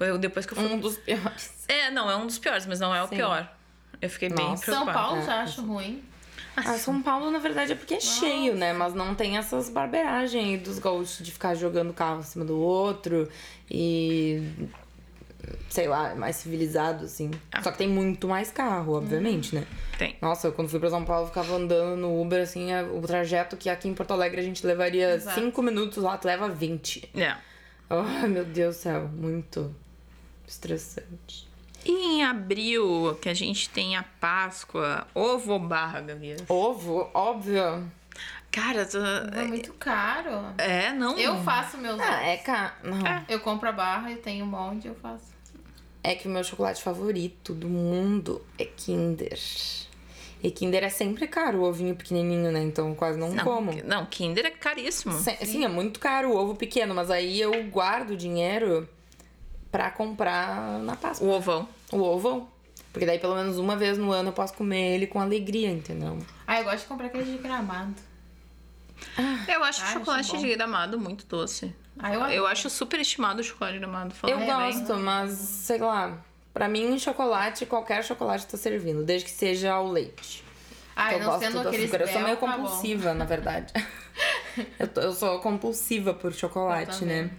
[SPEAKER 3] Eu, depois que eu fui.
[SPEAKER 1] Um dos piores.
[SPEAKER 3] É, não, é um dos piores, mas não é o
[SPEAKER 1] Sim.
[SPEAKER 3] pior. Eu fiquei bem
[SPEAKER 1] Nossa.
[SPEAKER 2] São
[SPEAKER 3] preocupada.
[SPEAKER 2] Paulo
[SPEAKER 1] É,
[SPEAKER 2] já acho ruim.
[SPEAKER 1] Ah, São Paulo, na verdade, é porque é cheio, né? Mas não tem essas barberagens dos gaúchos de ficar jogando carro em cima do outro e. Sei lá, é mais civilizado, assim.
[SPEAKER 3] Ah.
[SPEAKER 1] Só que tem muito mais carro, obviamente, né?
[SPEAKER 3] Tem.
[SPEAKER 1] Nossa, eu quando fui pra São Paulo, eu ficava andando no Uber, assim, é- o trajeto que aqui em Porto Alegre a gente levaria
[SPEAKER 2] Exato.
[SPEAKER 1] 5 minutos, lá tu leva 20.
[SPEAKER 3] É.
[SPEAKER 1] Ai, meu Deus do céu, muito estressante.
[SPEAKER 3] E em abril, que a gente tem a Páscoa, ovo barra, Gavias.
[SPEAKER 1] Ovo, óbvio.
[SPEAKER 3] Cara, tu-
[SPEAKER 2] É muito caro.
[SPEAKER 3] é, não.
[SPEAKER 2] Eu faço meus.
[SPEAKER 1] Ah, é ca... Não.
[SPEAKER 2] Eu compro a barra e tenho um monte, eu faço.
[SPEAKER 1] É que o meu chocolate favorito do mundo é Kinder. E Kinder é sempre caro, o ovinho pequenininho, né? Então eu quase não,
[SPEAKER 3] Não,
[SPEAKER 1] como.
[SPEAKER 3] não, Kinder é caríssimo.
[SPEAKER 1] Se- Sim, é muito caro o ovo pequeno, mas aí eu guardo o dinheiro pra comprar na Páscoa.
[SPEAKER 3] O ovão.
[SPEAKER 1] O ovo. Porque daí pelo menos uma vez no ano eu posso comer ele com alegria, entendeu?
[SPEAKER 2] Ah, eu gosto de comprar aquele de gramado.
[SPEAKER 3] Eu acho
[SPEAKER 2] Ah,
[SPEAKER 3] chocolate
[SPEAKER 2] acho
[SPEAKER 3] de gramado muito doce.
[SPEAKER 2] Ah, eu
[SPEAKER 3] Eu acho super estimado o chocolate gramado.
[SPEAKER 1] Eu
[SPEAKER 3] bem.
[SPEAKER 1] gosto, mas sei lá. Pra mim, chocolate, qualquer chocolate tá servindo, desde que seja ao leite.
[SPEAKER 2] Ah,
[SPEAKER 1] eu
[SPEAKER 2] não
[SPEAKER 1] gosto
[SPEAKER 2] sendo
[SPEAKER 1] do açúcar. Eu sou meio
[SPEAKER 2] tá
[SPEAKER 1] compulsiva, na verdade. eu, tô- eu sou compulsiva por chocolate, né?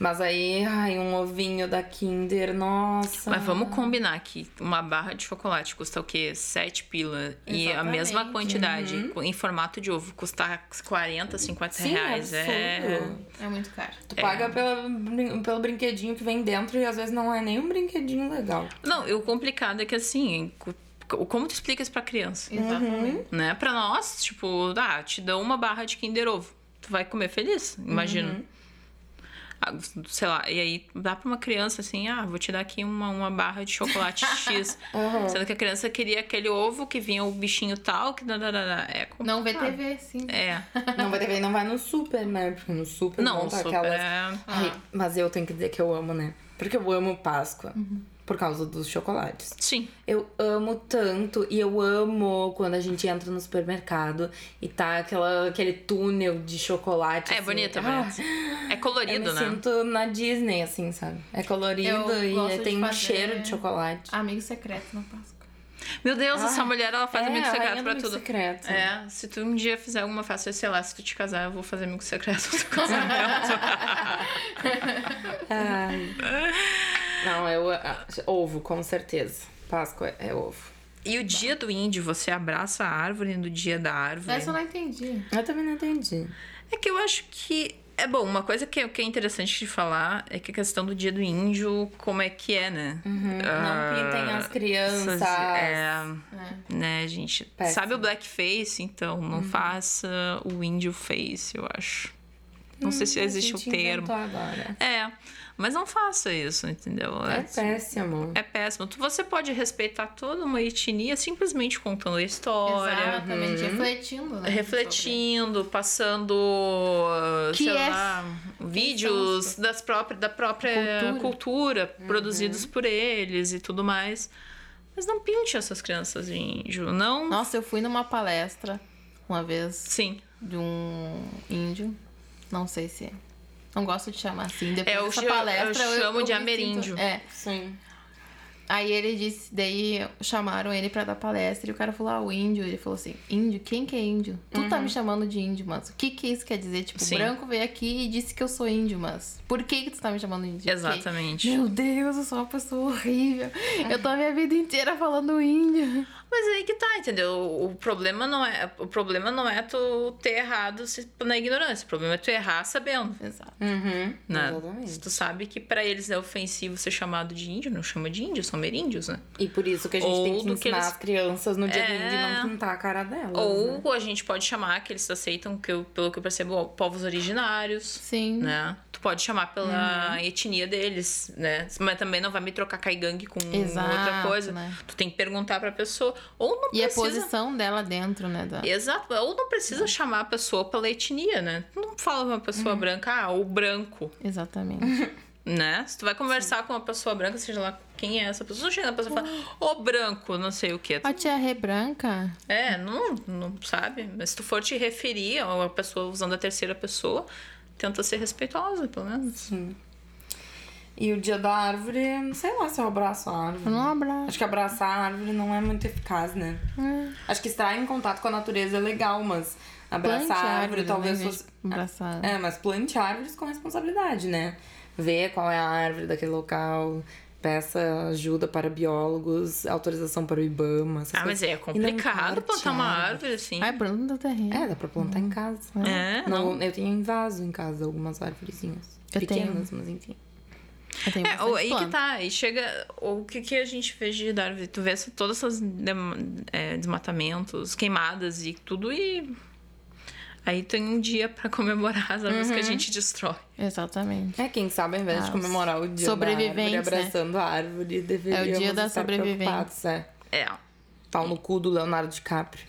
[SPEAKER 1] Mas aí, ai, um ovinho da Kinder, nossa.
[SPEAKER 3] Mas vamos combinar que uma barra de chocolate custa o quê? 7 pila. E a
[SPEAKER 2] Exatamente.
[SPEAKER 3] mesma quantidade co- em formato de ovo custar 40, 50
[SPEAKER 1] Sim,
[SPEAKER 3] reais. É.
[SPEAKER 1] absurdo.
[SPEAKER 2] É muito caro.
[SPEAKER 1] Tu paga pela, pelo brinquedinho que vem dentro e às vezes não é nem um brinquedinho legal.
[SPEAKER 3] Não, e o complicado é que assim, co- como tu explica isso pra criança?
[SPEAKER 2] Exatamente.
[SPEAKER 3] Né? Pra nós, tipo, ah, te dão uma barra de Kinder Ovo. Tu vai comer feliz, imagino. Ah, sei lá, e aí dá pra uma criança assim, ah, vou te dar aqui uma, uma barra de chocolate X. Sendo que a criança queria aquele ovo que vinha o bichinho tal, que. É
[SPEAKER 2] Não vê. TV, sim.
[SPEAKER 3] É.
[SPEAKER 1] Não vai ter, não vai no super, né? Porque no super
[SPEAKER 3] Não,
[SPEAKER 1] monta
[SPEAKER 3] super
[SPEAKER 1] aquelas.
[SPEAKER 3] é...
[SPEAKER 1] Ai, mas eu tenho que dizer que eu amo, né? Porque eu amo Páscoa. Por causa dos chocolates.
[SPEAKER 3] Sim.
[SPEAKER 1] Eu amo tanto e eu amo quando a gente entra no supermercado e tá aquela, aquele túnel de chocolate.
[SPEAKER 3] É
[SPEAKER 1] assim.
[SPEAKER 3] bonito, é
[SPEAKER 1] Ah.
[SPEAKER 3] É
[SPEAKER 1] eu
[SPEAKER 3] colorido,
[SPEAKER 1] me
[SPEAKER 3] né?
[SPEAKER 1] sinto na Disney, assim, sabe? É colorido
[SPEAKER 2] Eu
[SPEAKER 1] e tem um cheiro de chocolate.
[SPEAKER 2] Amigo secreto na Páscoa.
[SPEAKER 3] Meu Deus, essa
[SPEAKER 1] Ah,
[SPEAKER 3] mulher, ela faz
[SPEAKER 1] é,
[SPEAKER 3] amigo secreto pra
[SPEAKER 1] amigo
[SPEAKER 3] tudo.
[SPEAKER 1] secreto.
[SPEAKER 3] É, se tu um dia fizer alguma festa, sei lá, se tu te casar, eu vou fazer amigo secreto do teu casamento.
[SPEAKER 1] Ai. Não, eu. ah, Ovo, com certeza. Páscoa é, é ovo.
[SPEAKER 3] e o dia do índio, você abraça a árvore no dia da árvore?
[SPEAKER 2] Essa eu não entendi.
[SPEAKER 1] Eu também não entendi.
[SPEAKER 3] É que eu acho que. É bom, uma coisa que é, que é interessante de falar é que a questão do dia do índio, como é que é, né?
[SPEAKER 1] Não pintem as crianças.
[SPEAKER 3] É,
[SPEAKER 2] É.
[SPEAKER 3] né, gente?
[SPEAKER 1] Péssimo.
[SPEAKER 3] Sabe o blackface? Então, não faça o índio face, eu acho. Não sei se
[SPEAKER 1] Hum,
[SPEAKER 3] existe o
[SPEAKER 1] gente
[SPEAKER 3] termo.
[SPEAKER 1] Agora.
[SPEAKER 3] É, mas não faça isso, entendeu?
[SPEAKER 1] É péssimo.
[SPEAKER 3] É péssimo. Você pode respeitar toda uma etnia simplesmente contando a história,
[SPEAKER 2] Exatamente. Refletindo, né?
[SPEAKER 3] refletindo, passando, uh,
[SPEAKER 2] Que
[SPEAKER 3] sei
[SPEAKER 2] é-
[SPEAKER 3] lá, vídeos das próprias, da própria
[SPEAKER 2] Cultura.
[SPEAKER 3] cultura, produzidos por eles e tudo mais. Mas não pinte essas crianças de índio, não.
[SPEAKER 2] Nossa, eu fui numa palestra uma vez
[SPEAKER 3] Sim.
[SPEAKER 2] de um índio. Não sei se é. Não gosto de chamar assim. Depois
[SPEAKER 3] É, eu
[SPEAKER 2] dessa
[SPEAKER 3] eu
[SPEAKER 2] palestra,
[SPEAKER 3] chamo
[SPEAKER 2] eu
[SPEAKER 3] de
[SPEAKER 2] me
[SPEAKER 3] ameríndio.
[SPEAKER 2] sinto- É.
[SPEAKER 1] Sim.
[SPEAKER 2] Aí ele disse, daí chamaram ele pra dar palestra e o cara falou, ah, o índio. Ele falou assim, índio? Quem que é índio? Tu tá me chamando de índio, mas o que que isso quer dizer? Tipo,
[SPEAKER 3] Sim.
[SPEAKER 2] branco veio aqui e disse que eu sou índio, mas por que que tu tá me chamando de índio? Porque,
[SPEAKER 3] Exatamente.
[SPEAKER 2] Meu Deus, eu sou uma pessoa horrível. Eu tô a minha vida inteira falando índio.
[SPEAKER 3] Mas aí que tá, entendeu? O problema não é, o problema não é tu ter errado na ignorância. O problema é tu errar sabendo.
[SPEAKER 2] Exato.
[SPEAKER 1] Uhum.
[SPEAKER 3] Né?
[SPEAKER 1] Exatamente.
[SPEAKER 3] Se tu sabe que pra eles é ofensivo ser chamado de índio, não chama de índio, são meríndios, né?
[SPEAKER 1] E por isso que a gente
[SPEAKER 3] Ou
[SPEAKER 1] tem que ensinar
[SPEAKER 3] que eles-
[SPEAKER 1] as crianças no dia
[SPEAKER 3] É.
[SPEAKER 1] índio não pintar a cara delas. né?
[SPEAKER 3] Ou a gente pode chamar que eles aceitam, que eu, pelo que eu percebo, povos originários,
[SPEAKER 2] Sim.
[SPEAKER 3] né? Tu pode chamar pela
[SPEAKER 2] Uhum.
[SPEAKER 3] etnia deles, né? Mas também não vai me trocar caigangue com
[SPEAKER 2] Exato,
[SPEAKER 3] outra coisa.
[SPEAKER 2] né?
[SPEAKER 3] Tu tem que perguntar pra pessoa. Ou não
[SPEAKER 2] E a
[SPEAKER 3] precisa...
[SPEAKER 2] posição dela dentro, né? Da...
[SPEAKER 3] Exato, ou não precisa chamar a pessoa pela etnia, né? Tu não fala uma pessoa
[SPEAKER 2] Uhum.
[SPEAKER 3] branca, ah, o branco,
[SPEAKER 2] Exatamente.
[SPEAKER 3] né? Se tu vai conversar com uma pessoa branca, seja lá quem é essa pessoa, não chega na pessoa e fala, ô branco, não sei o quê.
[SPEAKER 2] A tia Rê branca?
[SPEAKER 3] É, não, não sabe. Mas se tu for te referir a uma pessoa usando a terceira pessoa, tenta ser respeitosa, pelo menos.
[SPEAKER 1] Sim. E o dia da árvore, não sei lá se eu abraço a árvore.
[SPEAKER 2] Eu não abraço.
[SPEAKER 1] Acho que abraçar a árvore não é muito eficaz, né?
[SPEAKER 2] É.
[SPEAKER 1] Acho que estar em contato com a natureza é legal, mas abraçar
[SPEAKER 2] Plante
[SPEAKER 1] a árvore
[SPEAKER 2] árvore,
[SPEAKER 1] talvez
[SPEAKER 2] né, em
[SPEAKER 1] fosse.
[SPEAKER 2] Abraçar.
[SPEAKER 1] É, mas plante árvores com responsabilidade, né? Ver qual é a árvore daquele local, peça ajuda para biólogos, autorização para o IBAMA. essas
[SPEAKER 3] Ah, mas é
[SPEAKER 1] E
[SPEAKER 3] complicado plantar uma
[SPEAKER 1] árvore.
[SPEAKER 3] árvore assim.
[SPEAKER 2] Ai, planta no terreno.
[SPEAKER 1] É, dá pra plantar em casa.
[SPEAKER 3] É,
[SPEAKER 1] Não,
[SPEAKER 3] não.
[SPEAKER 1] eu tenho em vaso em casa algumas árvorezinhas.
[SPEAKER 2] Eu tenho.
[SPEAKER 1] Pequenas, mas enfim.
[SPEAKER 2] Eu tenho
[SPEAKER 3] É, ou, aí que
[SPEAKER 2] planta.
[SPEAKER 3] tá, e chega. O que, que a gente vê de árvore? Tu vê essas dem- é, desmatamentos, queimadas e tudo, e. Aí tem um dia pra comemorar as árvores que a gente destrói.
[SPEAKER 2] Exatamente.
[SPEAKER 1] É, quem sabe ao invés de
[SPEAKER 2] Ah,
[SPEAKER 1] comemorar o dia da
[SPEAKER 2] sobreviventes,
[SPEAKER 1] árvore,
[SPEAKER 2] né?
[SPEAKER 1] abraçando a árvore, deveríamos
[SPEAKER 2] É o dia da sobrevivência.
[SPEAKER 1] é.
[SPEAKER 3] É.
[SPEAKER 1] Pau no cu do Leonardo DiCaprio.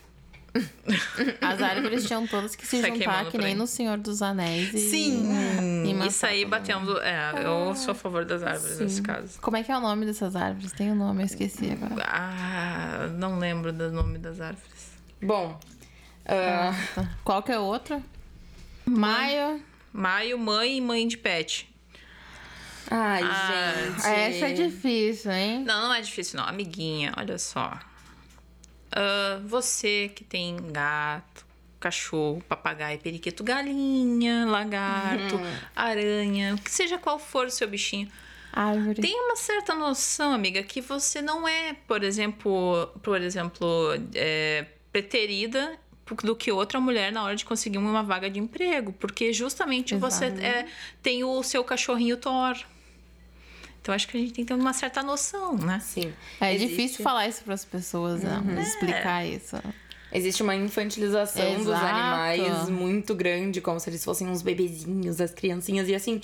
[SPEAKER 2] As árvores tinham todas que se
[SPEAKER 3] Sai
[SPEAKER 2] juntar, que nem
[SPEAKER 3] aí.
[SPEAKER 2] no Senhor dos Anéis. E...
[SPEAKER 3] E
[SPEAKER 2] matar
[SPEAKER 3] sair
[SPEAKER 2] todo
[SPEAKER 3] batendo. É, eu sou a favor das árvores nesse caso.
[SPEAKER 2] Como é que é o nome dessas árvores? Tem o nome, eu esqueci agora.
[SPEAKER 3] Ah, não lembro do nome das árvores.
[SPEAKER 1] Bom,
[SPEAKER 2] Tá. Qual que é o outro? Maio.
[SPEAKER 3] Maio, mãe e mãe de pet.
[SPEAKER 1] ai,
[SPEAKER 3] Ah,
[SPEAKER 1] gente.
[SPEAKER 2] Essa é difícil, hein?
[SPEAKER 3] Não, não é difícil, não. Amiguinha, olha só. Ah, você que tem gato, cachorro, papagaio, periquito, galinha, lagarto, aranha, que seja qual for o seu bichinho.
[SPEAKER 2] Árvore.
[SPEAKER 3] Tem uma certa noção, amiga, que você não é, por exemplo, por exemplo, é, preterida do que outra mulher na hora de conseguir uma vaga de emprego, porque justamente você
[SPEAKER 2] Exato.
[SPEAKER 3] é, tem o seu cachorrinho Thor. Então acho que a gente tem que ter uma certa noção, né?
[SPEAKER 1] Sim.
[SPEAKER 2] É
[SPEAKER 1] Existe-
[SPEAKER 2] difícil falar isso para as pessoas, né? explicar isso.
[SPEAKER 1] Existe uma infantilização dos
[SPEAKER 2] Exato.
[SPEAKER 1] animais muito grande, como se eles fossem uns bebezinhos, as criancinhas. E assim,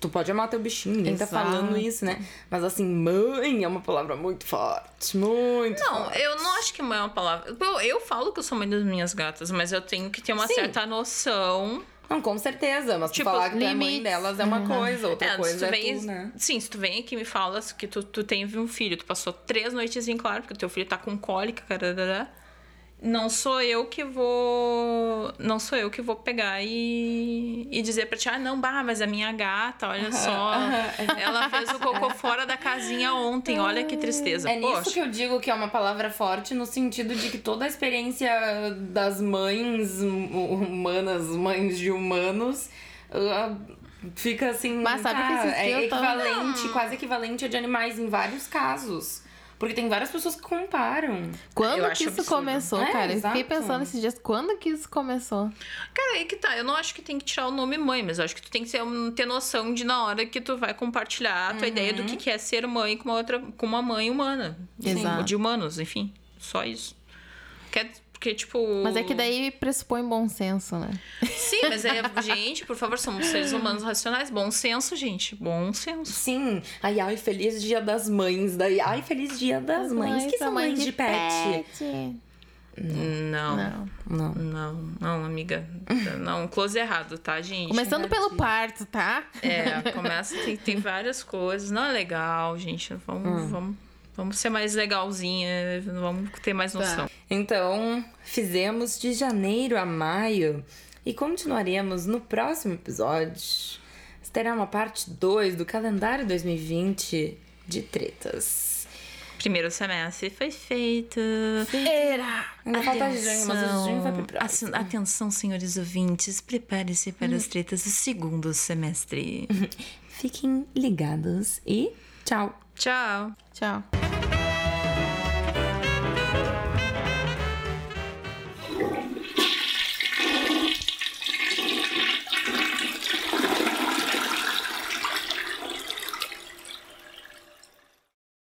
[SPEAKER 1] tu pode amar teu bichinho, ninguém tá
[SPEAKER 2] Exato.
[SPEAKER 1] falando isso, né? Mas assim, mãe é uma palavra muito forte, muito
[SPEAKER 3] Não,
[SPEAKER 1] forte.
[SPEAKER 3] eu não acho que mãe é uma palavra. Eu, eu falo que eu sou mãe das minhas gatas, mas eu tenho que ter uma
[SPEAKER 1] Sim.
[SPEAKER 3] certa noção.
[SPEAKER 1] Não, com certeza. Mas tu
[SPEAKER 3] Tipo,
[SPEAKER 1] falar que tu é mãe delas é uma coisa, outra
[SPEAKER 3] É,
[SPEAKER 1] coisa
[SPEAKER 3] tu
[SPEAKER 1] é
[SPEAKER 3] vem,
[SPEAKER 1] tu, né?
[SPEAKER 3] Sim, se tu vem aqui e me falas que tu, tu teve um filho, tu passou três noites em claro, porque o teu filho tá com cólica, carará, não sou eu que vou. Não sou eu que vou pegar e, e dizer pra ti, ah, não, bah, mas a minha gata, olha só. Ela fez o cocô fora da casinha ontem, olha que tristeza.
[SPEAKER 1] É nisso
[SPEAKER 3] Poxa.
[SPEAKER 1] que eu digo que é uma palavra forte, no sentido de que toda a experiência das mães hum- humanas, mães de humanos, ah, fica assim.
[SPEAKER 2] Mas sabe que
[SPEAKER 1] tá,
[SPEAKER 2] esses
[SPEAKER 1] é equivalente, quase equivalente a de animais em vários casos. Porque tem várias pessoas que comparam.
[SPEAKER 2] Quando
[SPEAKER 3] Eu
[SPEAKER 2] que isso
[SPEAKER 3] absurdo.
[SPEAKER 2] começou,
[SPEAKER 1] É,
[SPEAKER 2] cara? Eu fiquei pensando esses dias, quando que isso começou?
[SPEAKER 3] Cara, aí que tá. Eu não acho que tem que tirar o nome mãe, mas eu acho que tu tem que ter, um- ter noção de na hora que tu vai compartilhar a tua ideia do que que é ser mãe com uma outra, com uma mãe humana.
[SPEAKER 2] Exato.
[SPEAKER 3] Ou de humanos, enfim. Só isso. Quer, porque, tipo.
[SPEAKER 2] Mas é que daí pressupõe bom senso, né?
[SPEAKER 3] Sim, mas é. gente, por favor, somos seres humanos racionais. Bom senso, gente. Bom senso.
[SPEAKER 1] Sim. Ai, ai, feliz dia das mães. Daí, ai, feliz dia das mães. que são mães de pet?
[SPEAKER 3] Não.
[SPEAKER 2] Não.
[SPEAKER 1] Não.
[SPEAKER 3] Não, não, amiga. Não, close errado, tá, gente?
[SPEAKER 2] Começando pelo parto, tá?
[SPEAKER 3] É, começa, tem, tem várias coisas. Não é legal, gente. Vamos, vamos, vamos ser mais legalzinha, vamos ter mais noção.
[SPEAKER 1] Então, fizemos de janeiro a maio e continuaremos no próximo episódio. Terá uma parte 2 do calendário 2020 de tretas.
[SPEAKER 3] Primeiro semestre foi feito.
[SPEAKER 2] Era!
[SPEAKER 1] Ainda falta junho, mas o junho vai pro próximo.
[SPEAKER 3] Atenção, atenção, senhores ouvintes, prepare-se para
[SPEAKER 2] Hum.
[SPEAKER 3] as tretas do segundo semestre.
[SPEAKER 1] Fiquem ligados e tchau!
[SPEAKER 3] Tchau.
[SPEAKER 2] Tchau.